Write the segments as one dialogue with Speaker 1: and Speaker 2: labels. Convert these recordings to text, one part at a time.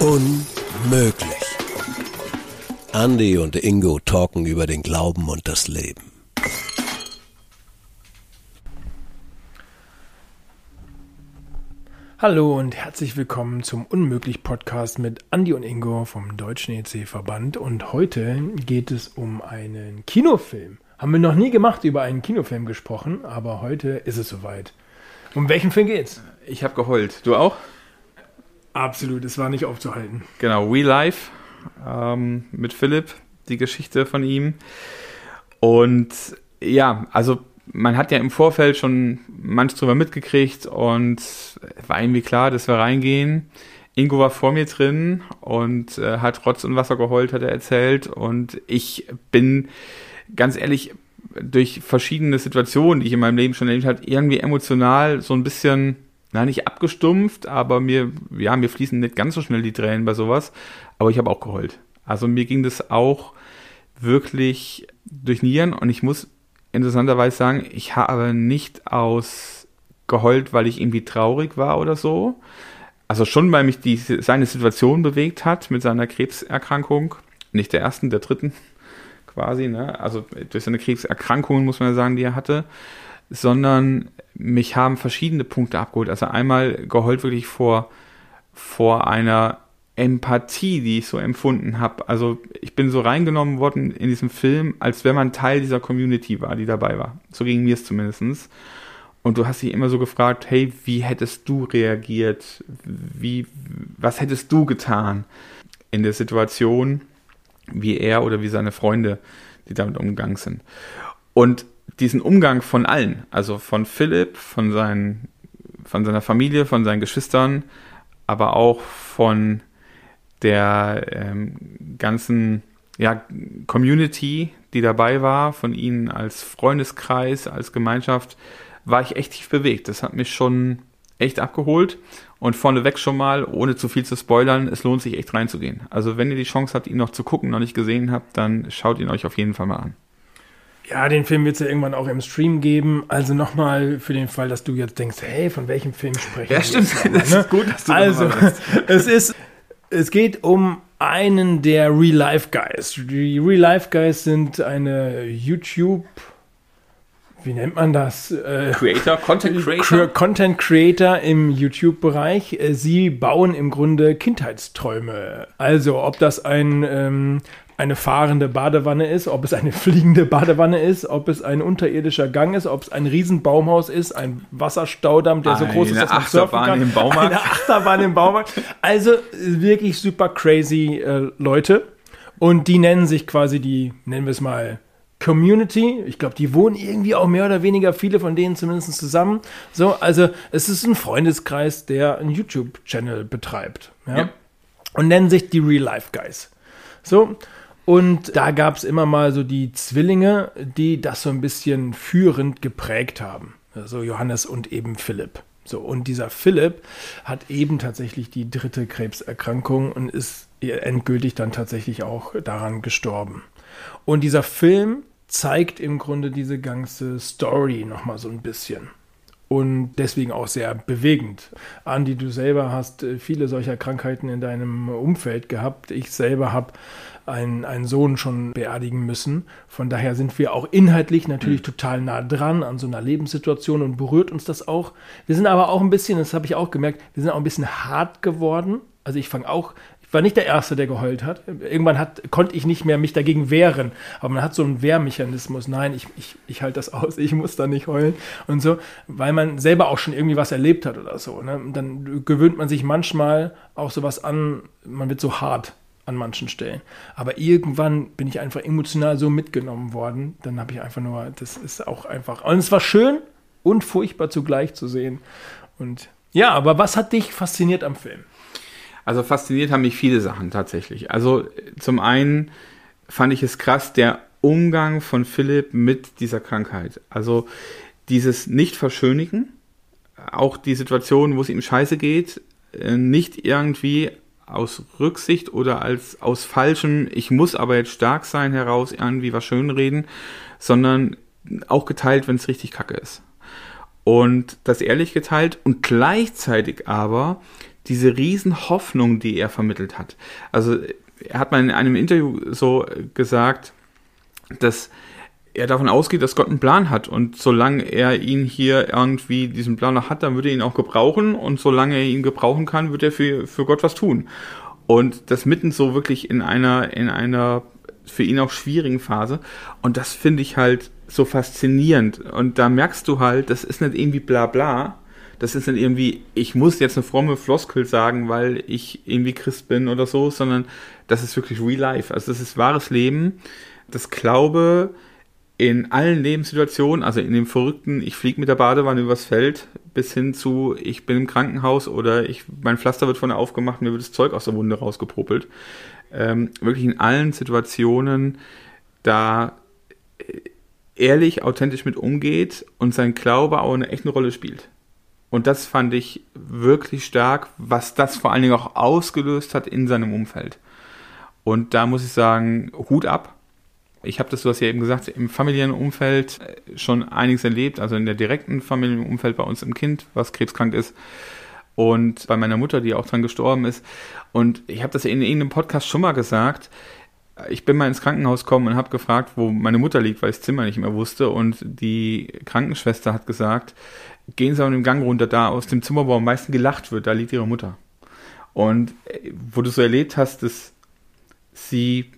Speaker 1: Unmöglich. Andy und Ingo talken über den Glauben und das Leben.
Speaker 2: Hallo und herzlich willkommen zum Unmöglich Podcast mit Andy und Ingo vom Deutschen EC Verband. Und heute geht es um einen Kinofilm. Haben wir noch nie gemacht über einen Kinofilm gesprochen, aber heute ist es soweit. Um welchen Film geht's?
Speaker 3: Ich habe geheult. Du auch?
Speaker 2: Absolut, es war nicht aufzuhalten.
Speaker 3: Genau, We Life ähm, mit Philipp, die Geschichte von ihm. Und ja, also man hat ja im Vorfeld schon manch drüber mitgekriegt und war irgendwie klar, dass wir reingehen. Ingo war vor mir drin und äh, hat Rotz und Wasser geheult, hat er erzählt. Und ich bin ganz ehrlich durch verschiedene Situationen, die ich in meinem Leben schon erlebt habe, irgendwie emotional so ein bisschen, na nicht abgestumpft, aber mir, ja, mir fließen nicht ganz so schnell die Tränen bei sowas. Aber ich habe auch geheult. Also mir ging das auch wirklich durch Nieren und ich muss interessanterweise sagen, ich habe nicht aus geheult, weil ich irgendwie traurig war oder so. Also schon, weil mich die, seine Situation bewegt hat mit seiner Krebserkrankung. Nicht der ersten, der dritten quasi, ne? Also durch seine Krebserkrankungen muss man ja sagen, die er hatte. Sondern mich haben verschiedene Punkte abgeholt. Also einmal geheult wirklich vor, vor einer Empathie, die ich so empfunden habe. Also ich bin so reingenommen worden in diesem Film, als wenn man Teil dieser Community war, die dabei war. So ging mir es zumindest. Und du hast dich immer so gefragt, hey, wie hättest du reagiert? Wie, was hättest du getan in der Situation, wie er oder wie seine Freunde, die damit umgegangen sind? Und diesen Umgang von allen, also von Philipp, von, seinen, von seiner Familie, von seinen Geschwistern, aber auch von der ähm, ganzen ja, Community, die dabei war, von ihnen als Freundeskreis, als Gemeinschaft, war ich echt tief bewegt. Das hat mich schon echt abgeholt. Und vorneweg schon mal, ohne zu viel zu spoilern, es lohnt sich echt reinzugehen. Also wenn ihr die Chance habt, ihn noch zu gucken, noch nicht gesehen habt, dann schaut ihn euch auf jeden Fall mal an.
Speaker 2: Ja, den Film wird es ja irgendwann auch im Stream geben. Also nochmal für den Fall, dass du jetzt denkst, hey, von welchem Film sprechen
Speaker 3: Ja, stimmt. Das
Speaker 2: ne?
Speaker 3: ist gut, dass du
Speaker 2: Also, es ist es geht um einen der Real Life Guys. Die Real Life Guys sind eine YouTube wie nennt man das?
Speaker 3: Äh, Creator, Content Creator?
Speaker 2: Content Creator im YouTube-Bereich. Äh, sie bauen im Grunde Kindheitsträume. Also, ob das ein ähm, eine fahrende Badewanne ist, ob es eine fliegende Badewanne ist, ob es ein unterirdischer Gang ist, ob es ein Riesenbaumhaus ist, ein Wasserstaudamm, der so eine groß ist, dass man surfen kann.
Speaker 3: Im Baumarkt.
Speaker 2: Eine Achterbahn im Baumarkt. Also wirklich super crazy äh, Leute. Und die nennen sich quasi die, nennen wir es mal, Community. Ich glaube, die wohnen irgendwie auch mehr oder weniger viele von denen zumindest zusammen. So, also es ist ein Freundeskreis, der einen YouTube-Channel betreibt. Ja? ja. Und nennen sich die Real Life Guys. So, und da gab es immer mal so die Zwillinge, die das so ein bisschen führend geprägt haben. Also Johannes und eben Philipp. So, und dieser Philipp hat eben tatsächlich die dritte Krebserkrankung und ist endgültig dann tatsächlich auch daran gestorben. Und dieser Film zeigt im Grunde diese ganze Story nochmal so ein bisschen. Und deswegen auch sehr bewegend. Andi, du selber hast äh, viele solcher Krankheiten in deinem Umfeld gehabt. Ich selber habe einen, einen Sohn schon beerdigen müssen. Von daher sind wir auch inhaltlich natürlich mhm. total nah dran an so einer Lebenssituation und berührt uns das auch. Wir sind aber auch ein bisschen, das habe ich auch gemerkt, wir sind auch ein bisschen hart geworden. Also ich fange auch, ich war nicht der Erste, der geheult hat. Irgendwann hat, konnte ich nicht mehr mich dagegen wehren. Aber man hat so einen Wehrmechanismus. Nein, ich, ich, ich halte das aus, ich muss da nicht heulen und so, weil man selber auch schon irgendwie was erlebt hat oder so. Ne? dann gewöhnt man sich manchmal auch sowas an, man wird so hart an manchen Stellen. Aber irgendwann bin ich einfach emotional so mitgenommen worden. Dann habe ich einfach nur, das ist auch einfach. Und es war schön und furchtbar zugleich zu sehen. Und ja, aber was hat dich fasziniert am Film?
Speaker 3: Also fasziniert haben mich viele Sachen tatsächlich. Also zum einen fand ich es krass, der Umgang von Philipp mit dieser Krankheit. Also dieses Nicht-Verschönigen, auch die Situation, wo es ihm scheiße geht, äh, nicht irgendwie aus Rücksicht oder als aus falschem, ich muss aber jetzt stark sein heraus irgendwie was schönreden, sondern auch geteilt, wenn es richtig kacke ist. und das ehrlich geteilt und gleichzeitig aber diese riesen Hoffnung, die er vermittelt hat. Also er hat mal in einem Interview so gesagt, dass er davon ausgeht, dass Gott einen Plan hat und solange er ihn hier irgendwie diesen Plan noch hat, dann würde er ihn auch gebrauchen und solange er ihn gebrauchen kann, wird er für, für Gott was tun. Und das mitten so wirklich in einer, in einer für ihn auch schwierigen Phase. Und das finde ich halt so faszinierend. Und da merkst du halt, das ist nicht irgendwie bla bla. Das ist nicht irgendwie, ich muss jetzt eine fromme Floskel sagen, weil ich irgendwie Christ bin oder so, sondern das ist wirklich real life. Also das ist wahres Leben. Das Glaube in allen Lebenssituationen, also in dem verrückten, ich fliege mit der Badewanne übers Feld, bis hin zu, ich bin im Krankenhaus oder ich, mein Pflaster wird von der aufgemacht, mir wird das Zeug aus der Wunde rausgepopelt. Ähm, wirklich in allen Situationen da äh, ehrlich, authentisch mit umgeht und sein Glaube auch eine echte Rolle spielt. Und das fand ich wirklich stark, was das vor allen Dingen auch ausgelöst hat in seinem Umfeld. Und da muss ich sagen, Hut ab. Ich habe das, du hast ja eben gesagt, im familiären Umfeld äh, schon einiges erlebt, also in der direkten Familienumfeld bei uns im Kind, was krebskrank ist. Und bei meiner Mutter, die auch dran gestorben ist. Und ich habe das in irgendeinem Podcast schon mal gesagt. Ich bin mal ins Krankenhaus gekommen und habe gefragt, wo meine Mutter liegt, weil ich das Zimmer nicht mehr wusste. Und die Krankenschwester hat gesagt, gehen Sie auf den Gang runter, da aus dem Zimmer, wo am meisten gelacht wird, da liegt Ihre Mutter. Und äh, wo du so erlebt hast, dass sie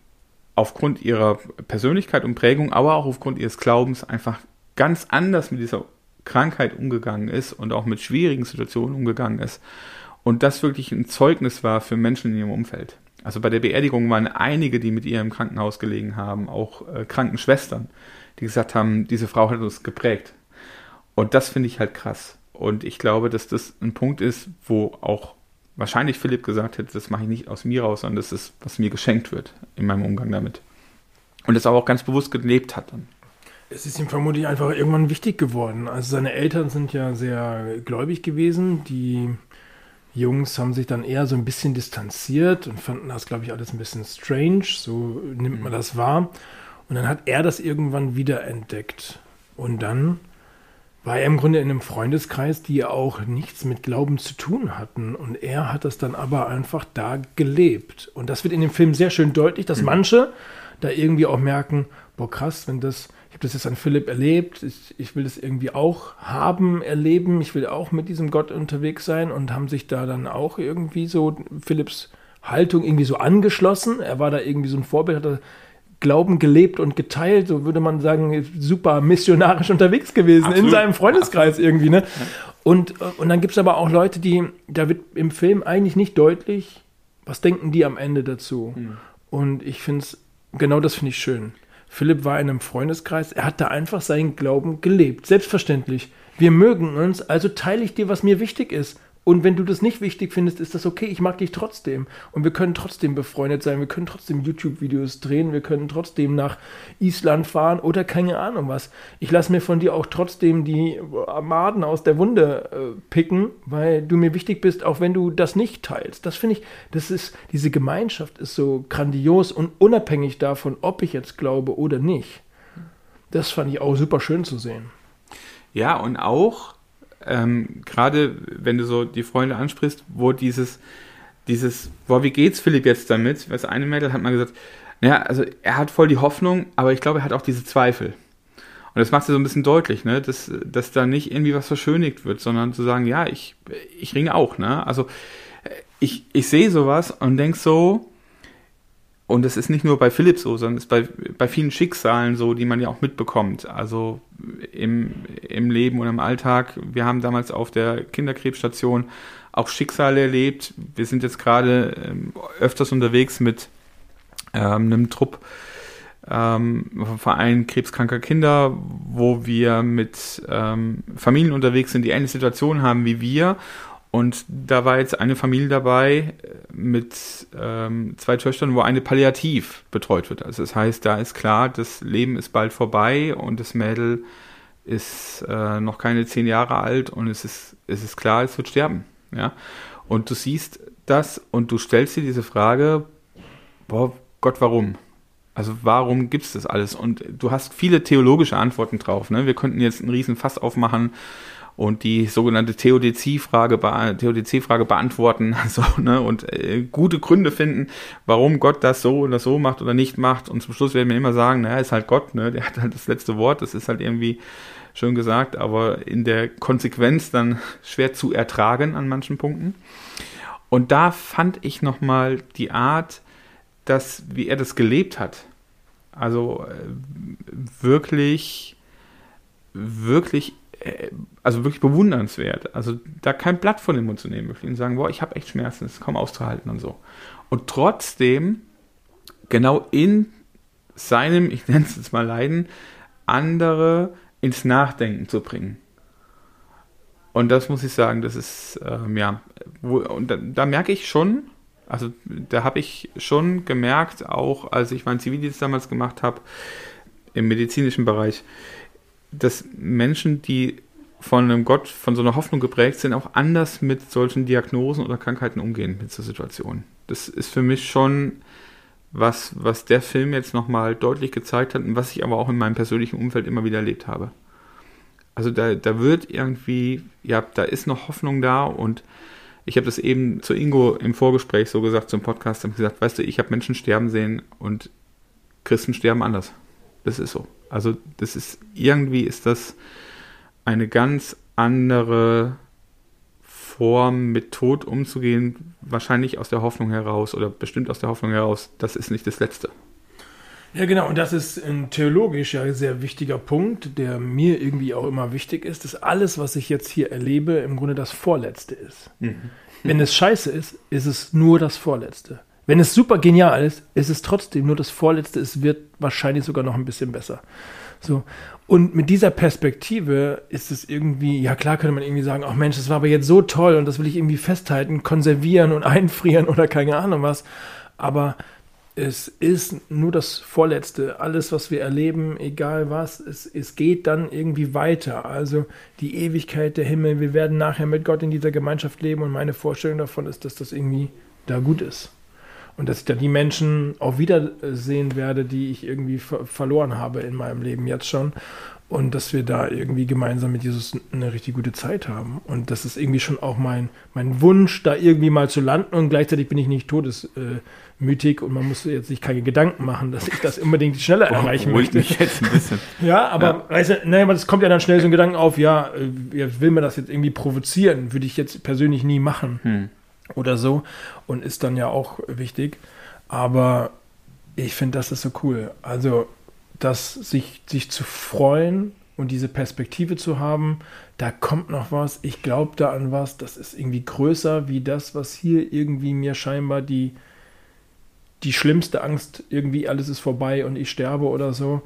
Speaker 3: aufgrund ihrer Persönlichkeit und Prägung, aber auch aufgrund ihres Glaubens einfach ganz anders mit dieser Krankheit umgegangen ist und auch mit schwierigen Situationen umgegangen ist. Und das wirklich ein Zeugnis war für Menschen in ihrem Umfeld. Also bei der Beerdigung waren einige, die mit ihr im Krankenhaus gelegen haben, auch äh, Krankenschwestern, die gesagt haben, diese Frau hat uns geprägt. Und das finde ich halt krass. Und ich glaube, dass das ein Punkt ist, wo auch wahrscheinlich Philipp gesagt hätte, das mache ich nicht aus mir raus, sondern das ist, was mir geschenkt wird in meinem Umgang damit. Und das auch ganz bewusst gelebt hat dann.
Speaker 2: Es ist ihm vermutlich einfach irgendwann wichtig geworden. Also seine Eltern sind ja sehr gläubig gewesen. Die Jungs haben sich dann eher so ein bisschen distanziert und fanden das, glaube ich, alles ein bisschen strange. So nimmt man das wahr. Und dann hat er das irgendwann wieder entdeckt. Und dann war er im Grunde in einem Freundeskreis, die auch nichts mit Glauben zu tun hatten. Und er hat das dann aber einfach da gelebt. Und das wird in dem Film sehr schön deutlich, dass mhm. manche da irgendwie auch merken, boah krass, wenn das, ich habe das jetzt an Philipp erlebt, ich, ich, will das irgendwie auch haben, erleben, ich will auch mit diesem Gott unterwegs sein und haben sich da dann auch irgendwie so Philipps Haltung irgendwie so angeschlossen. Er war da irgendwie so ein Vorbild, hat er Glauben gelebt und geteilt, so würde man sagen, super missionarisch unterwegs gewesen Absolut. in seinem Freundeskreis Absolut. irgendwie. Ne? Und, und dann gibt es aber auch Leute, die, da wird im Film eigentlich nicht deutlich, was denken die am Ende dazu. Mhm. Und ich finde es, genau das finde ich schön. Philipp war in einem Freundeskreis, er hat da einfach seinen Glauben gelebt, selbstverständlich. Wir mögen uns, also teile ich dir, was mir wichtig ist. Und wenn du das nicht wichtig findest, ist das okay. Ich mag dich trotzdem. Und wir können trotzdem befreundet sein. Wir können trotzdem YouTube-Videos drehen. Wir können trotzdem nach Island fahren oder keine Ahnung was. Ich lasse mir von dir auch trotzdem die Maden aus der Wunde äh, picken, weil du mir wichtig bist, auch wenn du das nicht teilst. Das finde ich, das ist, diese Gemeinschaft ist so grandios und unabhängig davon, ob ich jetzt glaube oder nicht. Das fand ich auch super schön zu sehen.
Speaker 3: Ja, und auch, ähm, gerade wenn du so die Freunde ansprichst, wo dieses, dieses, boah, wie geht's Philipp jetzt damit? Das eine Mädel hat mal gesagt, naja, also er hat voll die Hoffnung, aber ich glaube, er hat auch diese Zweifel. Und das macht es so ein bisschen deutlich, ne? dass, dass da nicht irgendwie was verschönigt wird, sondern zu sagen, ja, ich, ich ringe auch. Ne? Also ich, ich sehe sowas und denke so, und es ist nicht nur bei Philipp so, sondern es ist bei, bei vielen Schicksalen so, die man ja auch mitbekommt. Also im, im Leben und im Alltag. Wir haben damals auf der Kinderkrebsstation auch Schicksale erlebt. Wir sind jetzt gerade ähm, öfters unterwegs mit ähm, einem Trupp ähm, Verein Krebskranker Kinder, wo wir mit ähm, Familien unterwegs sind, die ähnliche Situationen haben wie wir und da war jetzt eine Familie dabei äh, mit ähm, zwei Töchtern, wo eine palliativ betreut wird. Also das heißt, da ist klar, das Leben ist bald vorbei und das Mädel ist äh, noch keine zehn Jahre alt und es ist, es ist klar, es wird sterben. Ja? Und du siehst das und du stellst dir diese Frage, boah, Gott, warum? Also warum gibt es das alles? Und du hast viele theologische Antworten drauf. Ne? Wir könnten jetzt einen riesen Fass aufmachen und die sogenannte Theodizee-Frage Theodizee beantworten so, ne? und äh, gute Gründe finden, warum Gott das so oder so macht oder nicht macht. Und zum Schluss werden wir immer sagen, naja, ist halt Gott, ne? der hat halt das letzte Wort, das ist halt irgendwie schön gesagt, aber in der Konsequenz dann schwer zu ertragen an manchen Punkten. Und da fand ich nochmal die Art, dass, wie er das gelebt hat. Also äh, wirklich, wirklich, also wirklich bewundernswert. Also da kein Blatt von dem Mund zu nehmen, wirklich und sagen, boah, ich habe echt Schmerzen, das ist kaum auszuhalten und so. Und trotzdem, genau in seinem, ich nenne es jetzt mal Leiden, andere ins Nachdenken zu bringen. Und das muss ich sagen, das ist, ähm, ja, wo, und da, da, merke ich schon, also da habe ich schon gemerkt, auch als ich meinen Zivildienst damals gemacht habe, im medizinischen Bereich, dass Menschen, die von einem Gott, von so einer Hoffnung geprägt sind, auch anders mit solchen Diagnosen oder Krankheiten umgehen mit der Situation. Das ist für mich schon was, was der Film jetzt nochmal deutlich gezeigt hat und was ich aber auch in meinem persönlichen Umfeld immer wieder erlebt habe. Also da, da wird irgendwie, ja, da ist noch Hoffnung da und ich habe das eben zu Ingo im Vorgespräch so gesagt zum Podcast, habe gesagt, weißt du, ich habe Menschen sterben sehen und Christen sterben anders. Das ist so. Also das ist irgendwie ist das eine ganz andere Form, mit Tod umzugehen, wahrscheinlich aus der Hoffnung heraus oder bestimmt aus der Hoffnung heraus, das ist nicht das Letzte.
Speaker 2: Ja, genau, und das ist ein theologisch ja sehr wichtiger Punkt, der mir irgendwie auch immer wichtig ist, dass alles, was ich jetzt hier erlebe, im Grunde das Vorletzte ist. Mhm. Wenn es scheiße ist, ist es nur das Vorletzte. Wenn es super genial ist, ist es trotzdem nur das Vorletzte. Es wird wahrscheinlich sogar noch ein bisschen besser. So. Und mit dieser Perspektive ist es irgendwie, ja klar könnte man irgendwie sagen, ach Mensch, das war aber jetzt so toll und das will ich irgendwie festhalten, konservieren und einfrieren oder keine Ahnung was. Aber es ist nur das Vorletzte. Alles, was wir erleben, egal was, es, es geht dann irgendwie weiter. Also die Ewigkeit, der Himmel, wir werden nachher mit Gott in dieser Gemeinschaft leben und meine Vorstellung davon ist, dass das irgendwie da gut ist und dass ich da die Menschen auch wiedersehen werde, die ich irgendwie ver verloren habe in meinem Leben jetzt schon. Und dass wir da irgendwie gemeinsam mit Jesus eine richtig gute Zeit haben. Und das ist irgendwie schon auch mein, mein Wunsch, da irgendwie mal zu landen. Und gleichzeitig bin ich nicht todesmütig und man muss jetzt sich keine Gedanken machen, dass ich das unbedingt schneller erreichen möchte.
Speaker 3: Mich jetzt ein bisschen.
Speaker 2: ja, aber ja. Weißt du, naja, das kommt ja dann schnell so ein Gedanken auf, ja, äh, will man das jetzt irgendwie provozieren? Würde ich jetzt persönlich nie machen. Hm oder so und ist dann ja auch wichtig. Aber ich finde, das ist so cool. Also, das sich, sich zu freuen und diese Perspektive zu haben, da kommt noch was, ich glaube da an was, das ist irgendwie größer wie das, was hier irgendwie mir scheinbar die, die schlimmste Angst, irgendwie alles ist vorbei und ich sterbe oder so,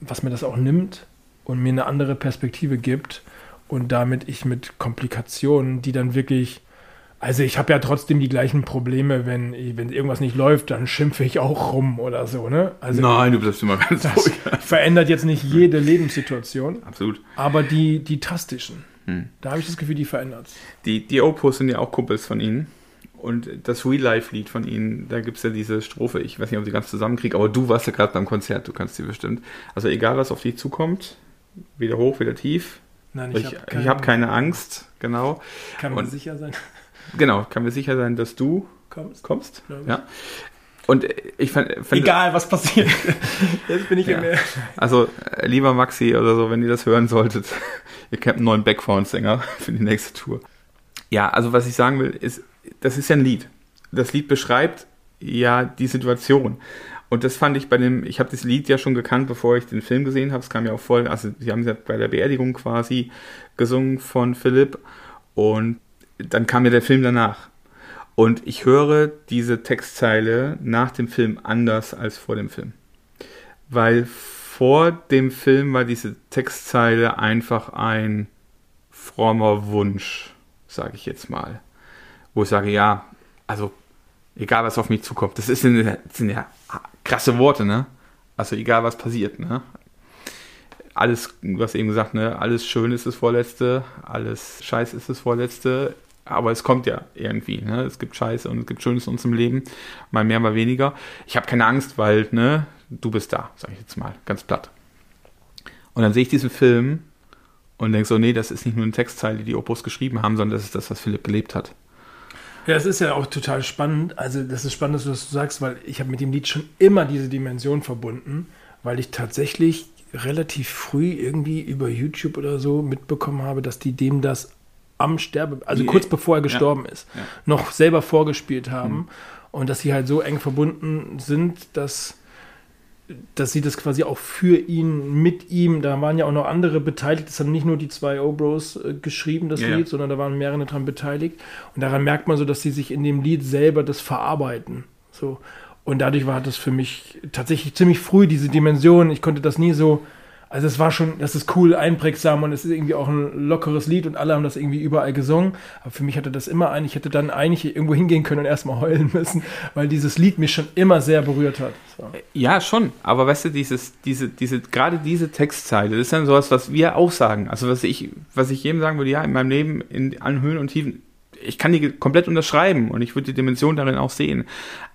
Speaker 2: was mir das auch nimmt und mir eine andere Perspektive gibt und damit ich mit Komplikationen, die dann wirklich also ich habe ja trotzdem die gleichen Probleme, wenn, wenn irgendwas nicht läuft, dann schimpfe ich auch rum oder so, ne? Also
Speaker 3: Nein, du bleibst immer ganz ruhig.
Speaker 2: Verändert jetzt nicht jede Lebenssituation.
Speaker 3: Absolut.
Speaker 2: Aber die, die tastischen, hm. da habe ich das Gefühl, die verändert
Speaker 3: Die, die Opus sind ja auch Kumpels von ihnen. Und das Real-Life-Lied von ihnen, da gibt es ja diese Strophe, ich weiß nicht, ob ich sie ganz zusammenkriege, aber du warst ja gerade beim Konzert, du kannst sie bestimmt. Also egal, was auf dich zukommt, weder hoch, weder tief.
Speaker 2: Nein, ich,
Speaker 3: ich habe keine, hab keine Angst, genau.
Speaker 2: Kann man Und, sicher sein.
Speaker 3: Genau, kann mir sicher sein, dass du kommst. kommst. Ja. Und ich fand,
Speaker 2: Egal, was passiert. Jetzt bin ich ja. im
Speaker 3: Also, äh, lieber Maxi oder so, wenn ihr das hören solltet, ihr kennt einen neuen Backphone-Sänger für die nächste Tour. Ja, also was ich sagen will, ist, das ist ja ein Lied. Das Lied beschreibt ja die Situation. Und das fand ich bei dem, ich habe das Lied ja schon gekannt, bevor ich den Film gesehen habe. Es kam ja auch voll, also sie haben es ja bei der Beerdigung quasi gesungen von Philipp. Und dann kam ja der Film danach. Und ich höre diese Textzeile nach dem Film anders als vor dem Film. Weil vor dem Film war diese Textzeile einfach ein frommer Wunsch, sage ich jetzt mal. Wo ich sage, ja, also egal was auf mich zukommt, das, ist, das sind ja krasse Worte, ne? Also egal was passiert, ne? Alles, hast eben gesagt, ne? Alles schön ist das Vorletzte, alles scheiß ist das Vorletzte aber es kommt ja irgendwie. Ne? Es gibt Scheiße und es gibt Schönes in unserem Leben, mal mehr, mal weniger. Ich habe keine Angst, weil ne, du bist da, sage ich jetzt mal, ganz platt. Und dann sehe ich diesen Film und denke so, nee, das ist nicht nur eine Textzeile, die die Opus geschrieben haben, sondern das ist das, was Philipp gelebt hat.
Speaker 2: Ja, es ist ja auch total spannend. Also, das ist spannend, dass du das sagst, weil ich habe mit dem Lied schon immer diese Dimension verbunden, weil ich tatsächlich relativ früh irgendwie über YouTube oder so mitbekommen habe, dass die dem das am Sterbe, also
Speaker 3: Die-
Speaker 2: kurz bevor er gestorben
Speaker 3: ja,
Speaker 2: ist,
Speaker 3: ja.
Speaker 2: noch selber vorgespielt haben
Speaker 3: Mhm.
Speaker 2: und dass sie halt so eng verbunden sind, dass dass sie das quasi auch für ihn, mit ihm, da waren ja auch noch andere beteiligt, das haben nicht nur die zwei O-Bros äh, geschrieben, das
Speaker 3: Ja.
Speaker 2: Lied, sondern da waren mehrere dran beteiligt. Und daran merkt man so, dass sie sich in dem Lied selber das verarbeiten. So. Und dadurch war das für mich tatsächlich ziemlich früh, diese Dimension. Ich konnte das nie so, also es war schon, das ist cool, einprägsam und es ist irgendwie auch ein lockeres Lied und alle haben das irgendwie überall gesungen. Aber für mich hatte das immer ein, ich hätte dann eigentlich irgendwo hingehen können und erstmal heulen müssen, weil dieses Lied mich schon immer sehr berührt hat. So.
Speaker 3: Ja, schon. Aber weißt du, dieses, diese, diese, gerade diese Textzeile, das ist dann sowas, was wir auch sagen. Also was ich, was ich jedem sagen würde, ja, in meinem Leben, in allen Höhen und Tiefen, ich kann die komplett unterschreiben und ich würde die Dimension darin auch sehen.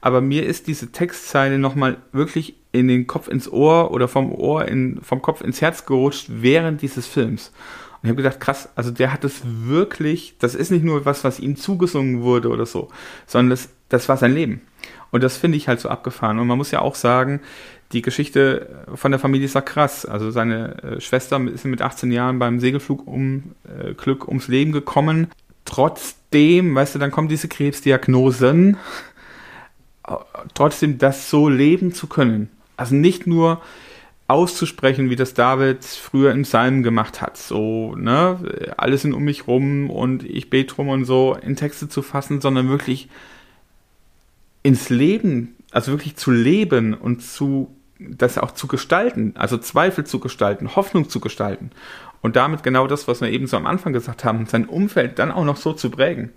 Speaker 3: Aber mir ist diese Textzeile nochmal wirklich in den Kopf ins Ohr oder vom Ohr in, vom Kopf ins Herz gerutscht während dieses Films. Und ich habe gedacht, krass, also der hat es wirklich, das ist nicht nur was, was ihm zugesungen wurde oder so, sondern das, das war sein Leben. Und das finde ich halt so abgefahren. Und man muss ja auch sagen, die Geschichte von der Familie ist ja krass. Also seine äh, Schwester ist mit 18 Jahren beim Segelflug um äh, Glück ums Leben gekommen. Trotzdem, weißt du, dann kommen diese Krebsdiagnosen. Äh, Trotzdem das so leben zu können. Also nicht nur auszusprechen, wie das David früher im Psalm gemacht hat. So, ne, alle sind um mich rum und ich bete rum und so in Texte zu fassen, sondern wirklich ins Leben, also wirklich zu leben und zu das auch zu gestalten, also Zweifel zu gestalten, Hoffnung zu gestalten und damit genau das, was wir eben so am Anfang gesagt haben, sein Umfeld dann auch noch so zu prägen.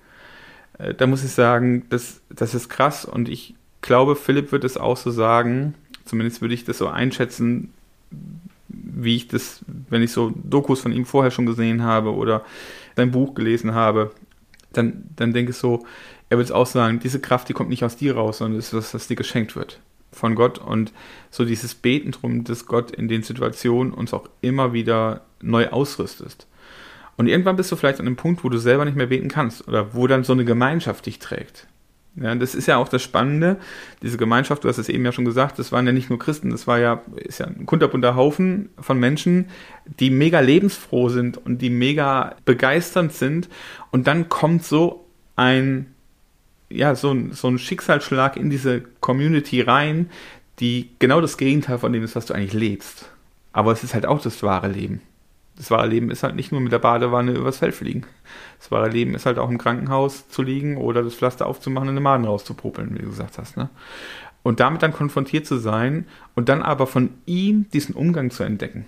Speaker 3: Äh, Da muss ich sagen, das, das ist krass und ich glaube, Philipp wird es auch so sagen, zumindest würde ich das so einschätzen, wie ich das, wenn ich so Dokus von ihm vorher schon gesehen habe oder sein Buch gelesen habe, dann, dann denke ich so, er wird es auch sagen, diese Kraft, die kommt nicht aus dir raus, sondern es ist was, was dir geschenkt wird von Gott und so dieses Beten drum, dass Gott in den Situationen uns auch immer wieder neu ausrüstest. Und irgendwann bist du vielleicht an einem Punkt, wo du selber nicht mehr beten kannst oder wo dann so eine Gemeinschaft dich trägt. Ja, das ist ja auch das Spannende, diese Gemeinschaft, du hast es eben ja schon gesagt, das waren ja nicht nur Christen, das war ja, ist ja ein kunterbunter Haufen von Menschen, die mega lebensfroh sind und die mega begeisternd sind. Und dann kommt so ein, ja, so ein, so ein Schicksalsschlag in diese Community rein, die genau das Gegenteil von dem ist, was du eigentlich lebst. Aber es ist halt auch das wahre Leben. Das wahre Leben ist halt nicht nur mit der Badewanne übers Feld fliegen. Das wahre Leben ist halt auch im Krankenhaus zu liegen oder das Pflaster aufzumachen und eine Maden rauszupopeln, wie du gesagt hast. Ne? Und damit dann konfrontiert zu sein und dann aber von ihm diesen Umgang zu entdecken.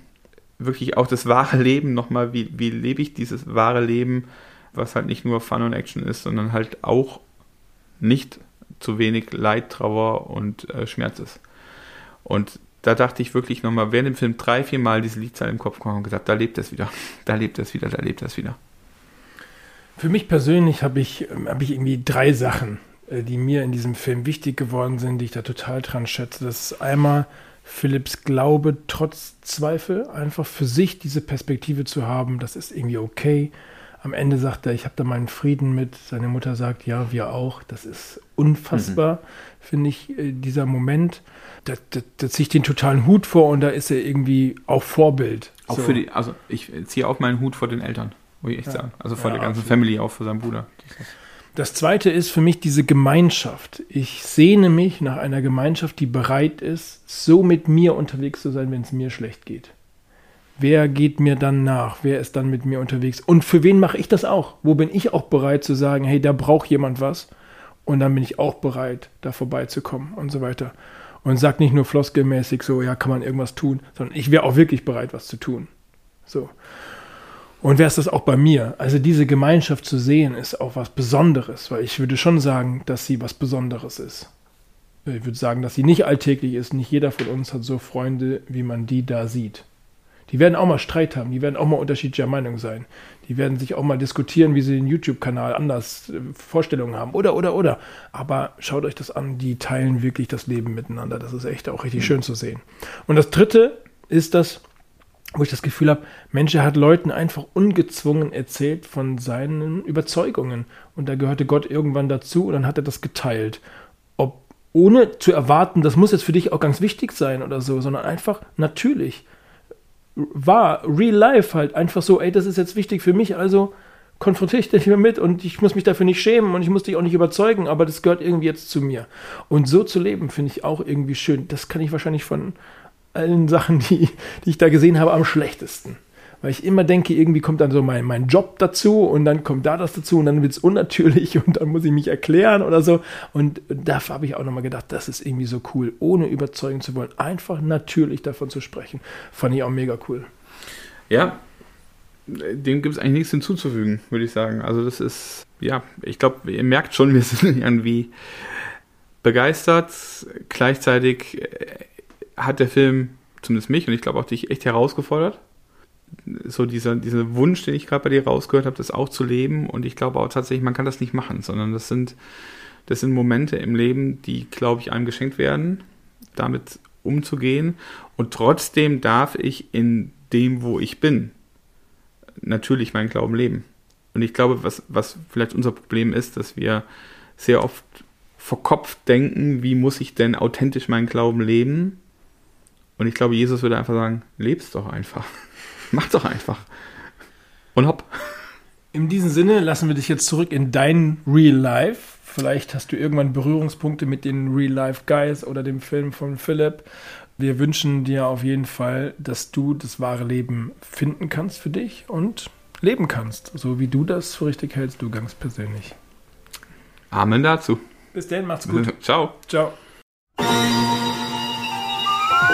Speaker 3: Wirklich auch das wahre Leben nochmal, wie, wie lebe ich dieses wahre Leben, was halt nicht nur Fun und Action ist, sondern halt auch nicht zu wenig Leid, Trauer und äh, Schmerz ist. Und da dachte ich wirklich nochmal, während dem Film drei, vier Mal diese Liedzeile im Kopf kam und gesagt, da lebt es wieder, da lebt es wieder, da lebt es wieder.
Speaker 2: Für mich persönlich habe ich, ähm, hab ich irgendwie drei Sachen, äh, die mir in diesem Film wichtig geworden sind, die ich da total dran schätze. Das ist einmal Philipps Glaube trotz Zweifel, einfach für sich diese Perspektive zu haben, das ist irgendwie okay. Am Ende sagt er, ich habe da meinen Frieden mit. Seine Mutter sagt, ja, wir auch. Das ist unfassbar, finde ich, äh, dieser Moment. Da, da, da ziehe ich den totalen Hut vor und da ist er irgendwie auch Vorbild.
Speaker 3: Auch
Speaker 2: So.
Speaker 3: für die, also ich ziehe auch meinen Hut vor den Eltern, muss ich echt
Speaker 2: Ja.
Speaker 3: sagen. Also vor
Speaker 2: Ja,
Speaker 3: der ganzen
Speaker 2: absolut.
Speaker 3: Family, auch für seinen Bruder. Das
Speaker 2: zweite ist für mich diese Gemeinschaft. Ich sehne mich nach einer Gemeinschaft, die bereit ist, so mit mir unterwegs zu sein, wenn es mir schlecht geht. Wer geht mir dann nach? Wer ist dann mit mir unterwegs? Und für wen mache ich das auch? Wo bin ich auch bereit zu sagen, hey, da braucht jemand was? Und dann bin ich auch bereit, da vorbeizukommen und so weiter. Und sag nicht nur floskelmäßig so, ja, kann man irgendwas tun, sondern ich wäre auch wirklich bereit, was zu tun. So. Und wer ist das auch bei mir? Also diese Gemeinschaft zu sehen, ist auch was Besonderes, weil ich würde schon sagen, dass sie was Besonderes ist. Ich würde sagen, dass sie nicht alltäglich ist. Nicht jeder von uns hat so Freunde, wie man die da sieht. Die werden auch mal Streit haben, die werden auch mal unterschiedlicher Meinung sein. Die werden sich auch mal diskutieren, wie sie den YouTube-Kanal anders äh, Vorstellungen haben. Oder, oder, oder. Aber schaut euch das an, die teilen wirklich das Leben miteinander. Das ist echt auch richtig schön zu sehen. Und das dritte ist das, wo ich das Gefühl habe, Mensch, hat Leuten einfach ungezwungen erzählt von seinen Überzeugungen. Und da gehörte Gott irgendwann dazu und dann hat er das geteilt. Ob ohne zu erwarten, das muss jetzt für dich auch ganz wichtig sein oder so, sondern einfach natürlich. War, real life halt, einfach so, ey, das ist jetzt wichtig für mich, also konfrontiere ich dich mit und ich muss mich dafür nicht schämen und ich muss dich auch nicht überzeugen, aber das gehört irgendwie jetzt zu mir. Und so zu leben, finde ich auch irgendwie schön. Das kann ich wahrscheinlich von allen Sachen, die, die ich da gesehen habe, am schlechtesten. Weil ich immer denke, irgendwie kommt dann so mein, mein Job dazu und dann kommt da das dazu und dann wird es unnatürlich und dann muss ich mich erklären oder so. Und da habe ich auch nochmal gedacht, das ist irgendwie so cool, ohne überzeugen zu wollen, einfach natürlich davon zu sprechen. Fand ich auch mega cool.
Speaker 3: Ja, dem gibt es eigentlich nichts hinzuzufügen, würde ich sagen. Also das ist, ja, ich glaube, ihr merkt schon, wir sind irgendwie begeistert. Gleichzeitig hat der Film zumindest mich und ich glaube auch dich echt herausgefordert. So dieser, dieser Wunsch, den ich gerade bei dir rausgehört habe, das auch zu leben. Und ich glaube auch tatsächlich, man kann das nicht machen, sondern das sind, das sind Momente im Leben, die, glaube ich, einem geschenkt werden, damit umzugehen. Und trotzdem darf ich in dem, wo ich bin, natürlich meinen Glauben leben. Und ich glaube, was, was vielleicht unser Problem ist, dass wir sehr oft verkopft denken, wie muss ich denn authentisch meinen Glauben leben? Und ich glaube, Jesus würde einfach sagen, lebst doch einfach. Mach doch einfach. Und hopp.
Speaker 2: In diesem Sinne lassen wir dich jetzt zurück in dein Real Life. Vielleicht hast du irgendwann Berührungspunkte mit den Real Life Guys oder dem Film von Philipp. Wir wünschen dir auf jeden Fall, dass du das wahre Leben finden kannst für dich und leben kannst, so wie du das für richtig hältst, du ganz persönlich.
Speaker 3: Amen dazu.
Speaker 2: Bis dann, macht's gut.
Speaker 3: Ciao.
Speaker 2: Ciao.